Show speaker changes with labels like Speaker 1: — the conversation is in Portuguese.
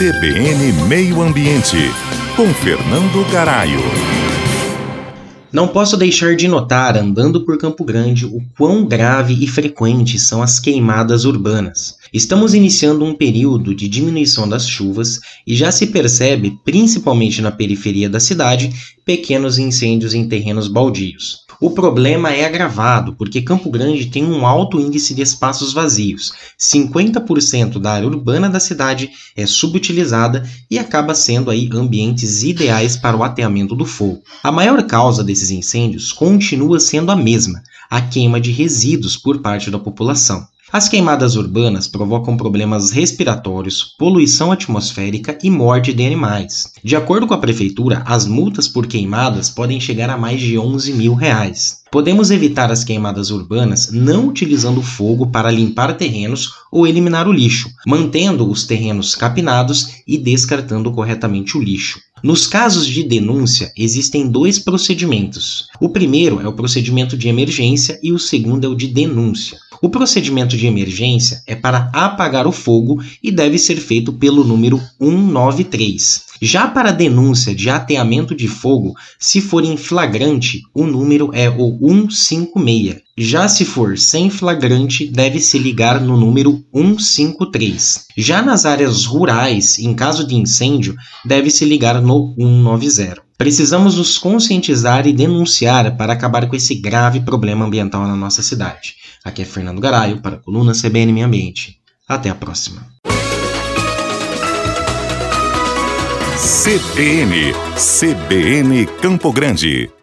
Speaker 1: CBN Meio Ambiente, com Fernando Garaio.
Speaker 2: Não posso deixar de notar, andando por Campo Grande, o quão grave e frequente são as queimadas urbanas. Estamos iniciando um período de diminuição das chuvas e já se percebe, principalmente na periferia da cidade, pequenos incêndios em terrenos baldios. O problema é agravado porque Campo Grande tem um alto índice de espaços vazios. 50% da área urbana da cidade é subutilizada e acaba sendo aí ambientes ideais para o ateamento do fogo. A maior causa desses incêndios continua sendo a mesma, a queima de resíduos por parte da população. As queimadas urbanas provocam problemas respiratórios, poluição atmosférica e morte de animais. De acordo com a prefeitura, as multas por queimadas podem chegar a mais de 11 mil reais. Podemos evitar as queimadas urbanas não utilizando fogo para limpar terrenos ou eliminar o lixo, mantendo os terrenos capinados e descartando corretamente o lixo. Nos casos de denúncia, existem dois procedimentos. O primeiro é o procedimento de emergência e o segundo é o de denúncia. O procedimento de emergência é para apagar o fogo e deve ser feito pelo número 193. Já para denúncia de ateamento de fogo, se for em flagrante, o número é o 156. Já se for sem flagrante, deve-se ligar no número 153. Já nas áreas rurais, em caso de incêndio, deve-se ligar no 190. Precisamos nos conscientizar e denunciar para acabar com esse grave problema ambiental na nossa cidade. Aqui é Fernando Garaio para a coluna CBN Meio Ambiente. Até a próxima.
Speaker 1: CBN, CBN Campo Grande.